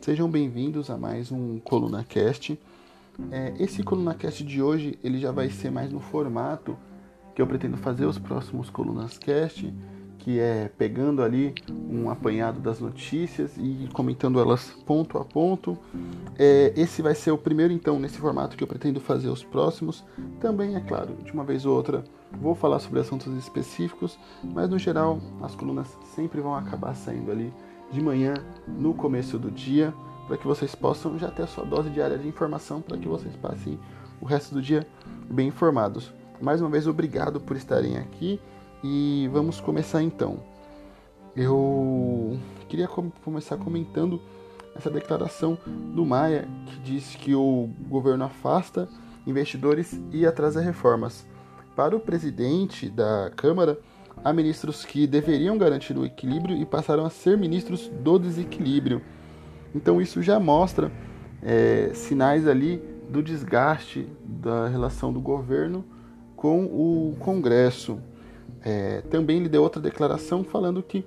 Sejam bem-vindos a mais um Coluna Cast. É, esse Coluna Cast de hoje ele já vai ser mais no formato que eu pretendo fazer os próximos Colunas Cast, que é pegando ali um apanhado das notícias e comentando elas ponto a ponto. É, esse vai ser o primeiro, então, nesse formato que eu pretendo fazer os próximos. Também, é claro, de uma vez ou outra vou falar sobre assuntos específicos, mas no geral as colunas sempre vão acabar saindo ali de manhã, no começo do dia, para que vocês possam já ter a sua dose diária de informação, para que vocês passem o resto do dia bem informados. Mais uma vez, obrigado por estarem aqui e vamos começar então. Eu queria começar comentando essa declaração do Maia que diz que o governo afasta investidores e atrasa reformas. Para o presidente da Câmara, há ministros que deveriam garantir o equilíbrio e passaram a ser ministros do desequilíbrio. Então isso já mostra é, sinais ali do desgaste da relação do governo com o Congresso. É, também ele deu outra declaração falando que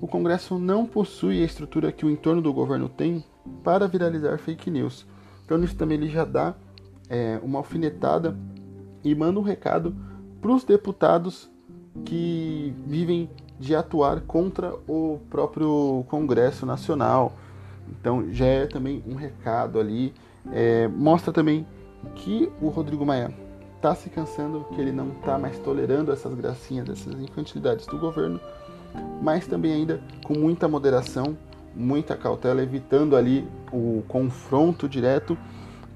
o Congresso não possui a estrutura que o entorno do governo tem para viralizar fake news. Então nisso também ele já dá é, uma alfinetada e manda um recado para os deputados que vivem de atuar contra o próprio Congresso Nacional. Então já é também um recado ali. É, mostra também que o Rodrigo Maia está se cansando, que ele não está mais tolerando essas gracinhas, essas infantilidades do governo, mas também ainda com muita moderação, muita cautela, evitando ali o confronto direto,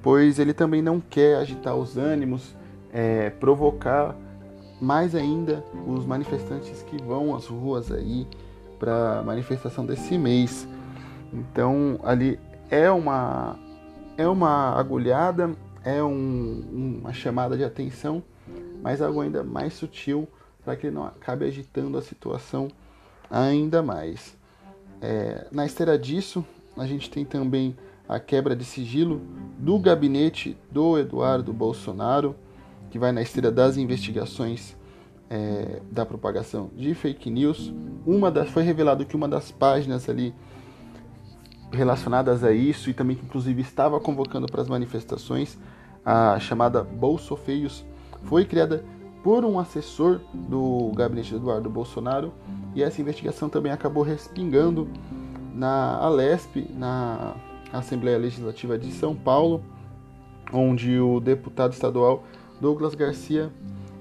pois ele também não quer agitar os ânimos, é, provocar mais ainda os manifestantes que vão às ruas aí para manifestação desse mês. Então ali é uma é uma agulhada, é um, uma chamada de atenção, mas algo ainda mais sutil para que ele não acabe agitando a situação ainda mais. É, na esteira disso, a gente tem também a quebra de sigilo do gabinete do Eduardo Bolsonaro que vai na esteira das investigações é, da propagação de fake news. Uma das, foi revelado que uma das páginas ali relacionadas a isso e também que inclusive estava convocando para as manifestações, a chamada Bolso Feios, foi criada por um assessor do gabinete de Eduardo Bolsonaro e essa investigação também acabou respingando na Alesp, na Assembleia Legislativa de São Paulo, onde o deputado estadual Douglas Garcia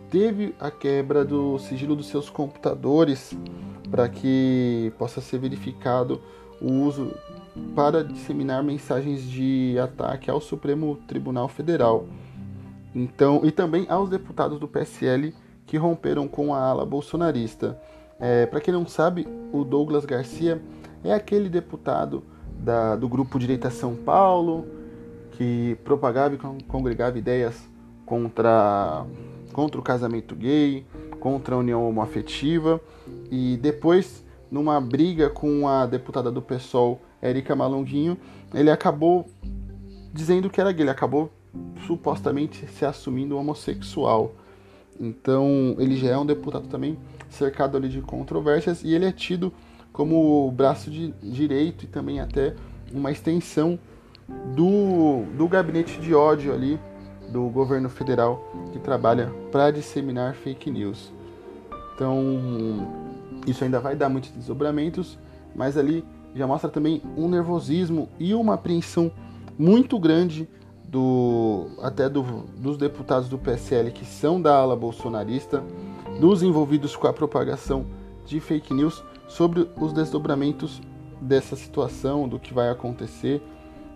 teve a quebra do sigilo dos seus computadores para que possa ser verificado o uso para disseminar mensagens de ataque ao Supremo Tribunal Federal. Então, e também aos deputados do PSL que romperam com a ala bolsonarista. É, para quem não sabe, o Douglas Garcia é aquele deputado da, do grupo Direita São Paulo que propagava e congregava ideias contra, contra o casamento gay, contra a união homoafetiva e depois, numa briga com a deputada do PSOL, Érica Malonguinho, ele acabou dizendo que era gay, ele acabou supostamente se assumindo homossexual. Então, ele já é um deputado também cercado ali de controvérsias e ele é tido como o braço de direito e também até uma extensão do, do gabinete de ódio ali do governo federal que trabalha para disseminar fake news. Então, isso ainda vai dar muitos desdobramentos, mas ali já mostra também um nervosismo e uma apreensão muito grande do até do, dos deputados do PSL que são da ala bolsonarista, dos envolvidos com a propagação de fake news sobre os desdobramentos dessa situação, do que vai acontecer,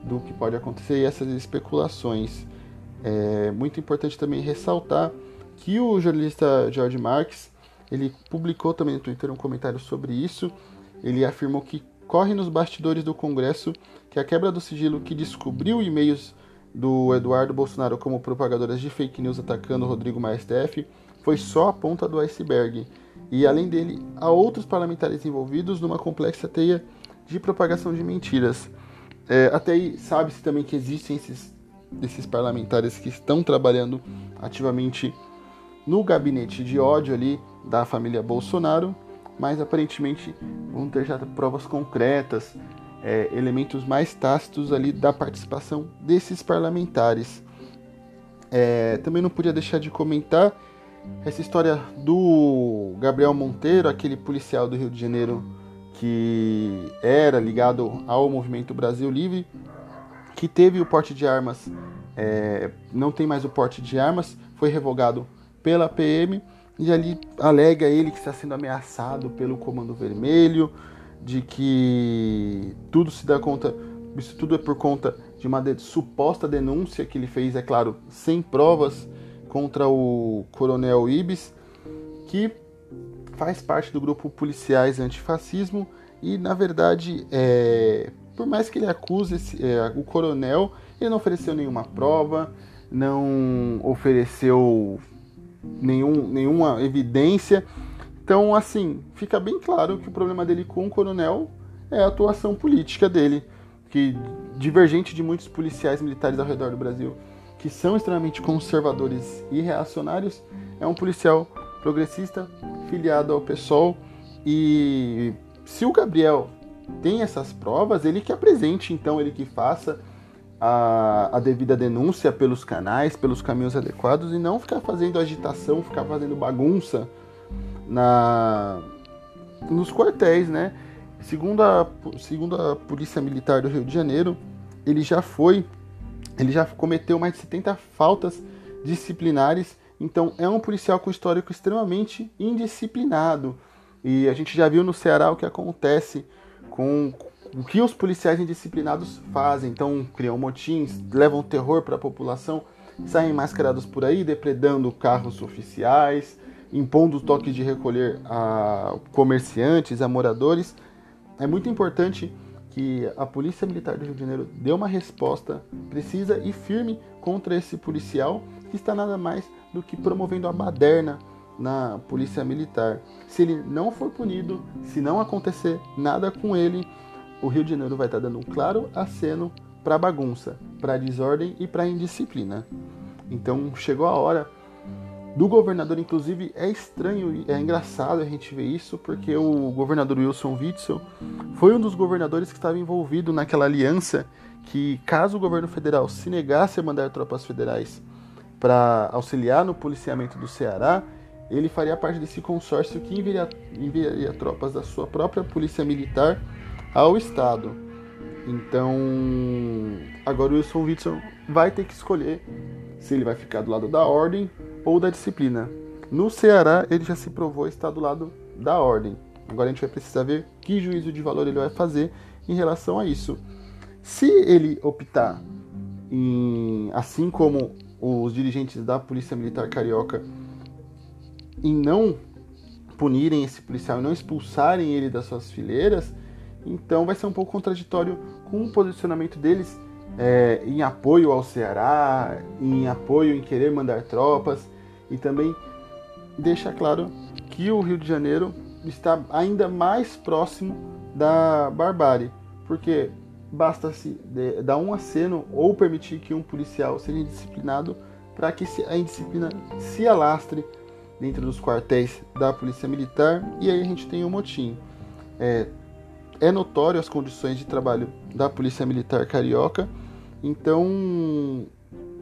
do que pode acontecer e essas especulações. É muito importante também ressaltar que o jornalista George Marx ele publicou também no Twitter um comentário sobre isso. Ele afirmou que corre nos bastidores do Congresso que a quebra do sigilo que descobriu e-mails do Eduardo Bolsonaro como propagadoras de fake news atacando Rodrigo Maia STF foi só a ponta do iceberg. E além dele, há outros parlamentares envolvidos numa complexa teia de propagação de mentiras. É, até aí sabe-se também que existem esses desses parlamentares que estão trabalhando ativamente no gabinete de ódio ali da família Bolsonaro, mas aparentemente vão ter já provas concretas é, elementos mais tácitos ali da participação desses parlamentares. É, também não podia deixar de comentar essa história do Gabriel Monteiro, aquele policial do Rio de Janeiro que era ligado ao movimento Brasil Livre, que teve o porte de armas, é, não tem mais o porte de armas, foi revogado pela PM e ali alega ele que está sendo ameaçado pelo Comando Vermelho, de que tudo se dá conta, isso tudo é por conta de uma de, suposta denúncia que ele fez, é claro, sem provas, contra o Coronel Ibis, que faz parte do grupo Policiais Antifascismo e, na verdade, é, por mais que ele acuse esse, é, o coronel, ele não ofereceu nenhuma prova, não ofereceu nenhum, nenhuma evidência. Então, assim, fica bem claro que o problema dele com o coronel é a atuação política dele, que divergente de muitos policiais militares ao redor do Brasil, que são extremamente conservadores e reacionários, é um policial progressista, filiado ao PSOL. E se o Gabriel tem essas provas, ele que apresente, então, ele que faça a, a, devida denúncia pelos canais, pelos caminhos adequados e não ficar fazendo agitação, ficar fazendo bagunça na nos quartéis, né? Segundo a, segundo a Polícia Militar do Rio de Janeiro, ele já foi, ele já cometeu mais de 70 faltas disciplinares, então é um policial com histórico extremamente indisciplinado. E a gente já viu no Ceará o que acontece com o que os policiais indisciplinados fazem. Então, criam motins, levam terror para a população, saem mascarados por aí, depredando carros oficiais, impondo toques de recolher a comerciantes, a moradores. É muito importante que a Polícia Militar do Rio de Janeiro dê uma resposta precisa e firme contra esse policial que está nada mais do que promovendo a baderna na Polícia Militar. Se ele não for punido, se não acontecer nada com ele, o Rio de Janeiro vai estar dando um claro aceno para bagunça, para desordem e para indisciplina. Então chegou a hora do governador, inclusive é estranho e é engraçado a gente ver isso, porque o governador Wilson Witzel foi um dos governadores que estava envolvido naquela aliança que, caso o governo federal se negasse a mandar tropas federais para auxiliar no policiamento do Ceará, ele faria parte desse consórcio que enviaria, enviaria tropas da sua própria polícia militar ao Estado. Então, agora o Wilson Witzel vai ter que escolher se ele vai ficar do lado da ordem ou da disciplina. No Ceará, ele já se provou estar do lado da ordem. Agora a gente vai precisar ver que juízo de valor ele vai fazer em relação a isso. Se ele optar em, assim como os dirigentes da Polícia Militar Carioca, em não punirem esse policial e não expulsarem ele das suas fileiras, então vai ser um pouco contraditório com o posicionamento deles é, em apoio ao Ceará, em apoio em querer mandar tropas e também deixa claro que o Rio de Janeiro está ainda mais próximo da barbárie, porque basta se dar um aceno ou permitir que um policial seja indisciplinado para que a indisciplina se alastre dentro dos quartéis da Polícia Militar e aí a gente tem um motim. É, é notório as condições de trabalho da Polícia Militar Carioca, então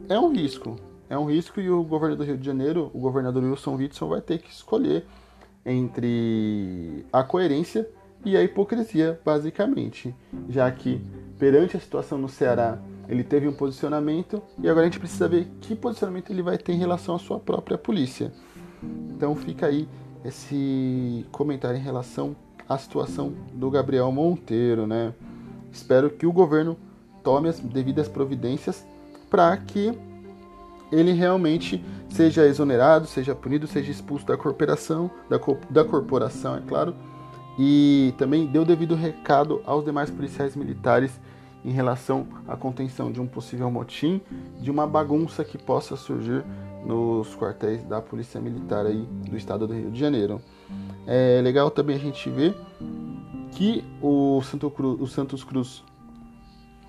é um risco. É um risco e o governador do Rio de Janeiro, o governador Wilson Witson, vai ter que escolher entre a coerência e a hipocrisia, basicamente, já que perante a situação no Ceará ele teve um posicionamento e agora a gente precisa ver que posicionamento ele vai ter em relação à sua própria polícia. Então fica aí esse comentário em relação a situação do Gabriel Monteiro, né? Espero que o governo tome as devidas providências para que ele realmente seja exonerado, seja punido, seja expulso da corporação, da, co da corporação, é claro, e também o devido recado aos demais policiais militares em relação à contenção de um possível motim, de uma bagunça que possa surgir nos quartéis da Polícia Militar aí do estado do Rio de Janeiro. É legal também a gente ver que o, Santo Cruz, o Santos Cruz,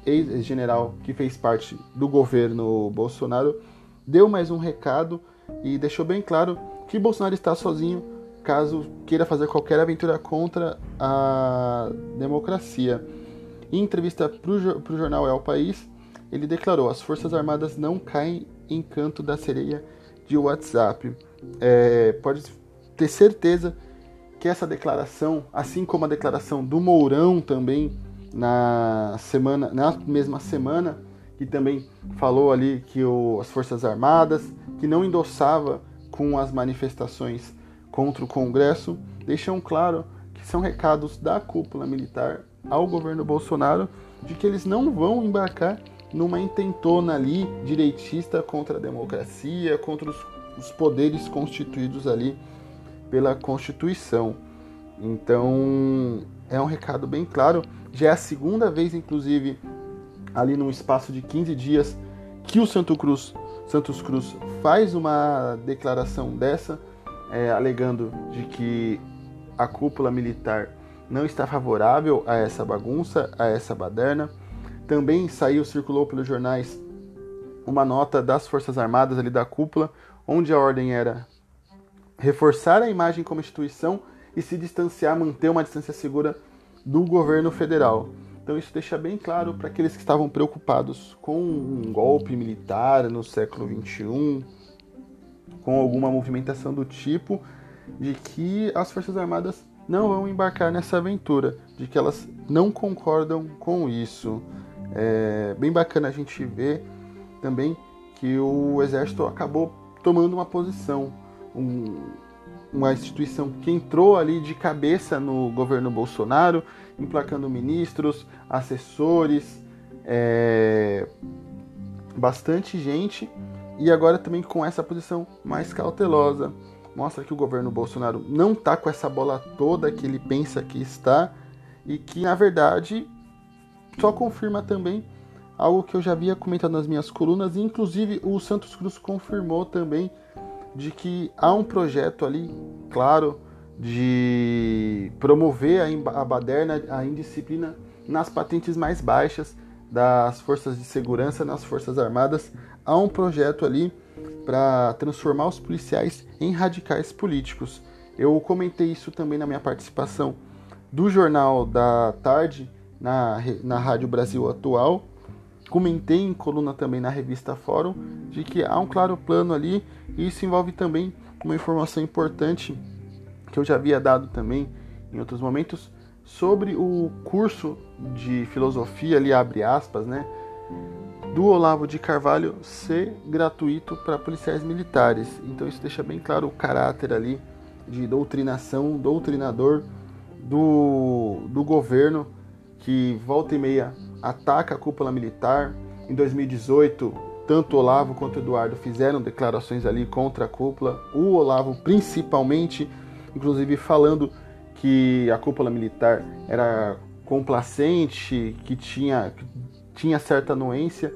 ex-general que fez parte do governo Bolsonaro, deu mais um recado e deixou bem claro que Bolsonaro está sozinho caso queira fazer qualquer aventura contra a democracia. Em entrevista para o jornal El País, ele declarou: as Forças Armadas não caem em canto da sereia de WhatsApp. É, pode ter certeza que essa declaração, assim como a declaração do Mourão também na semana, na mesma semana, que também falou ali que o, as Forças Armadas, que não endossava com as manifestações contra o Congresso, deixam claro que são recados da cúpula militar ao governo Bolsonaro de que eles não vão embarcar numa intentona ali direitista contra a democracia, contra os, os poderes constituídos ali pela Constituição. Então é um recado bem claro. Já é a segunda vez, inclusive, ali num espaço de 15 dias, que o Santo Cruz, Santos Cruz faz uma declaração dessa, é, alegando de que a cúpula militar não está favorável a essa bagunça, a essa baderna. Também saiu, circulou pelos jornais uma nota das Forças Armadas ali da cúpula, onde a ordem era reforçar a imagem como instituição e se distanciar, manter uma distância segura do governo federal. Então isso deixa bem claro para aqueles que estavam preocupados com um golpe militar no século XXI, com alguma movimentação do tipo, de que as Forças Armadas não vão embarcar nessa aventura, de que elas não concordam com isso. É bem bacana a gente ver também que o Exército acabou tomando uma posição, um, uma instituição que entrou ali de cabeça no governo Bolsonaro, emplacando ministros, assessores, é, bastante gente, e agora também com essa posição mais cautelosa. Mostra que o governo Bolsonaro não está com essa bola toda que ele pensa que está e que na verdade só confirma também algo que eu já havia comentado nas minhas colunas, e inclusive o Santos Cruz confirmou também de que há um projeto ali, claro, de promover a baderna, a indisciplina nas patentes mais baixas das forças de segurança, nas forças armadas. Há um projeto ali para transformar os policiais em radicais políticos. Eu comentei isso também na minha participação do Jornal da Tarde na, na Rádio Brasil Atual. Comentei em coluna também na revista Fórum de que há um claro plano ali e isso envolve também uma informação importante que eu já havia dado também em outros momentos sobre o curso de filosofia ali abre aspas, né? do Olavo de Carvalho ser gratuito para policiais militares. Então isso deixa bem claro o caráter ali de doutrinação, doutrinador do, do governo que volta e meia ataca a cúpula militar. Em 2018, tanto Olavo quanto Eduardo fizeram declarações ali contra a cúpula. O Olavo principalmente, inclusive falando que a cúpula militar era complacente, que tinha, tinha certa anuência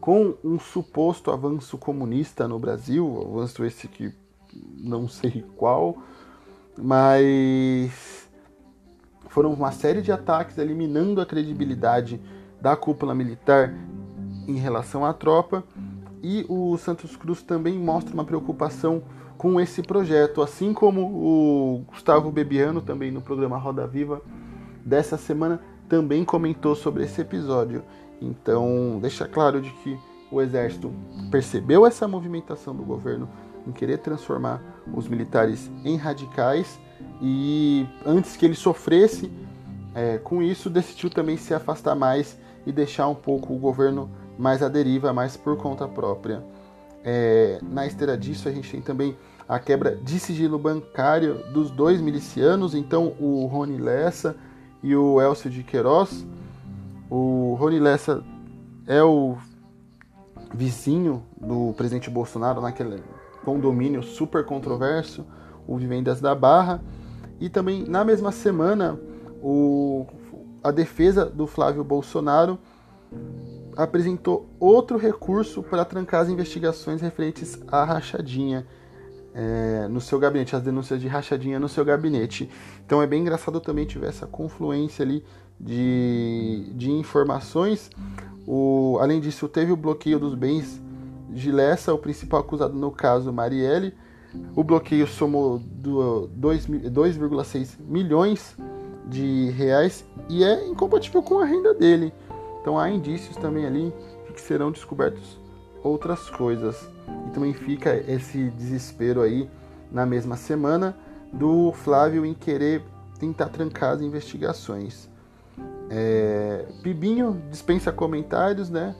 com um suposto avanço comunista no Brasil, avanço esse que não sei qual, mas foram uma série de ataques eliminando a credibilidade da cúpula militar em relação à tropa e o Santos Cruz também mostra uma preocupação com esse projeto, assim como o Gustavo Bebiano também no programa Roda Viva dessa semana também comentou sobre esse episódio. Então, deixa claro de que o exército percebeu essa movimentação do governo em querer transformar os militares em radicais e antes que ele sofresse é, com isso, decidiu também se afastar mais e deixar um pouco o governo mais à deriva, mais por conta própria. É, na esteira disso, a gente tem também a quebra de sigilo bancário dos dois milicianos, então o Rony Lessa e o Elcio de Queiroz o Rony Lessa é o vizinho do presidente Bolsonaro naquele condomínio super controverso, o Vivendas da Barra. E também na mesma semana, o, a defesa do Flávio Bolsonaro apresentou outro recurso para trancar as investigações referentes à rachadinha é, no seu gabinete, as denúncias de rachadinha no seu gabinete. Então é bem engraçado também tiver essa confluência ali de, de informações. O, além disso, teve o bloqueio dos bens de Lessa, o principal acusado no caso, Marielle. O bloqueio somou 2,6 milhões de reais e é incompatível com a renda dele. Então há indícios também ali de que serão descobertos outras coisas. E também fica esse desespero aí na mesma semana do Flávio em querer tentar trancar as investigações. É, Pibinho dispensa comentários, né?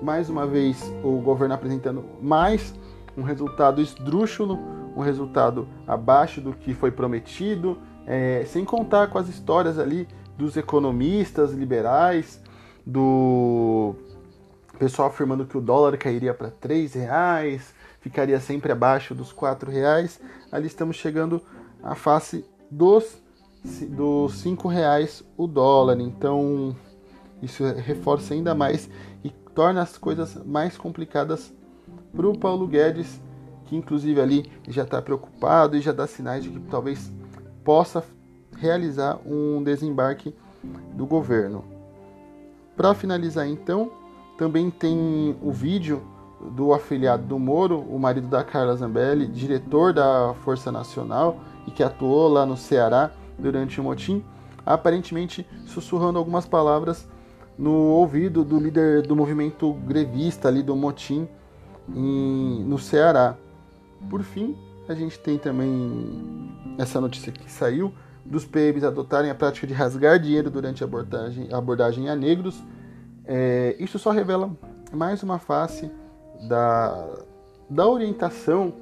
Mais uma vez o governo apresentando mais um resultado esdrúxulo, um resultado abaixo do que foi prometido, é, sem contar com as histórias ali dos economistas liberais, do pessoal afirmando que o dólar cairia para três reais, ficaria sempre abaixo dos quatro reais. Ali estamos chegando à face dos dos cinco reais o dólar. Então isso reforça ainda mais e torna as coisas mais complicadas para o Paulo Guedes, que inclusive ali já está preocupado e já dá sinais de que talvez possa realizar um desembarque do governo. Para finalizar, então, também tem o vídeo do afiliado do Moro, o marido da Carla Zambelli, diretor da Força Nacional e que atuou lá no Ceará durante o motim, aparentemente sussurrando algumas palavras no ouvido do líder do movimento grevista ali do motim em, no Ceará. Por fim, a gente tem também essa notícia que saiu dos PMs adotarem a prática de rasgar dinheiro durante a abordagem, a abordagem a negros. É, isso só revela mais uma face da, da orientação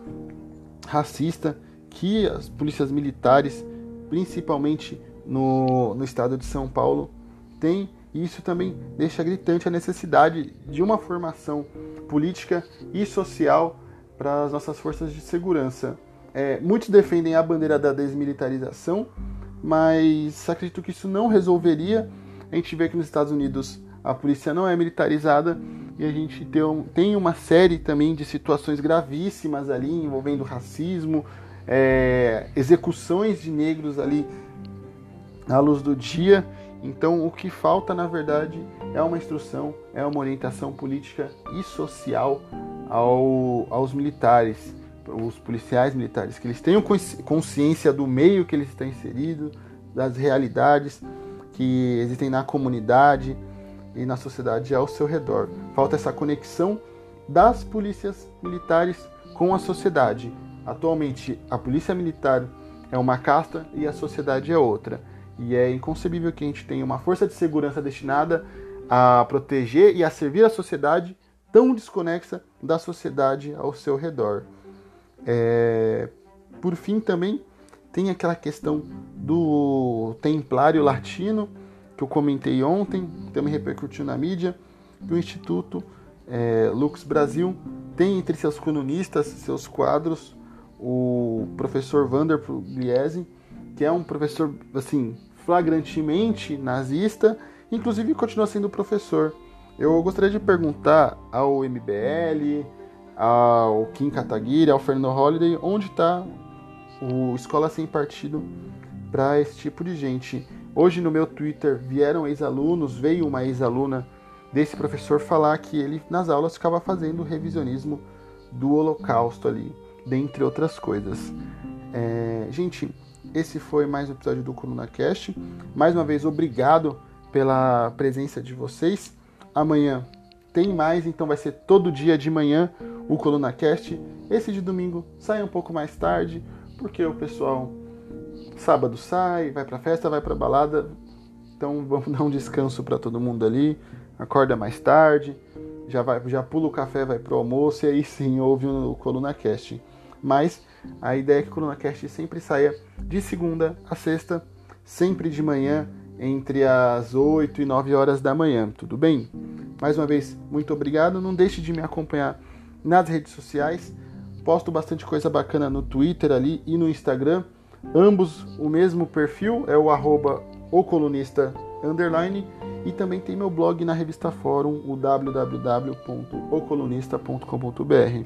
racista que as polícias militares, principalmente no, no estado de São Paulo, têm. E isso também deixa gritante a necessidade de uma formação política e social para as nossas forças de segurança. É, muitos defendem a bandeira da desmilitarização, mas acredito que isso não resolveria. A gente vê que nos Estados Unidos a polícia não é militarizada e a gente tem, tem uma série também de situações gravíssimas ali envolvendo racismo, é, execuções de negros ali à luz do dia. Então, o que falta, na verdade, é uma instrução, é uma orientação política e social ao, aos militares, os policiais militares, que eles tenham consciência do meio que eles estão inseridos, das realidades que existem na comunidade e na sociedade ao seu redor. Falta essa conexão das polícias militares com a sociedade. Atualmente, a polícia militar é uma casta e a sociedade é outra. E é inconcebível que a gente tenha uma força de segurança destinada a proteger e a servir a sociedade tão desconexa da sociedade ao seu redor. É... Por fim, também tem aquela questão do templário latino, que eu comentei ontem, também repercutiu na mídia, que o Instituto é, Lux Brasil tem entre seus colunistas, seus quadros, o professor Vander Pugliese, que é um professor assim flagrantemente nazista, inclusive continua sendo professor. Eu gostaria de perguntar ao MBL, ao Kim Kataguiri, ao Fernando Holliday, onde está o Escola Sem Partido para esse tipo de gente. Hoje no meu Twitter vieram ex-alunos, veio uma ex-aluna desse professor falar que ele nas aulas ficava fazendo revisionismo do Holocausto ali, dentre outras coisas. É, gente, esse foi mais um episódio do Coluna Cast. Mais uma vez, obrigado pela presença de vocês. Amanhã tem mais, então vai ser todo dia de manhã o Coluna Cast. Esse de domingo sai um pouco mais tarde, porque o pessoal sábado sai, vai pra festa, vai pra balada. Então vamos dar um descanso para todo mundo ali. Acorda mais tarde, já vai, já pula o café, vai pro almoço e aí sim ouve o Coluna Cast. Mas a ideia é que o Coluna Cast sempre saia de segunda a sexta, sempre de manhã entre as 8 e 9 horas da manhã, tudo bem? Mais uma vez, muito obrigado. Não deixe de me acompanhar nas redes sociais. Posto bastante coisa bacana no Twitter ali e no Instagram. Ambos o mesmo perfil, é o arroba underline. E também tem meu blog na revista Fórum, o www.ocolunista.com.br.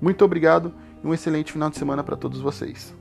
Muito obrigado um excelente final de semana para todos vocês.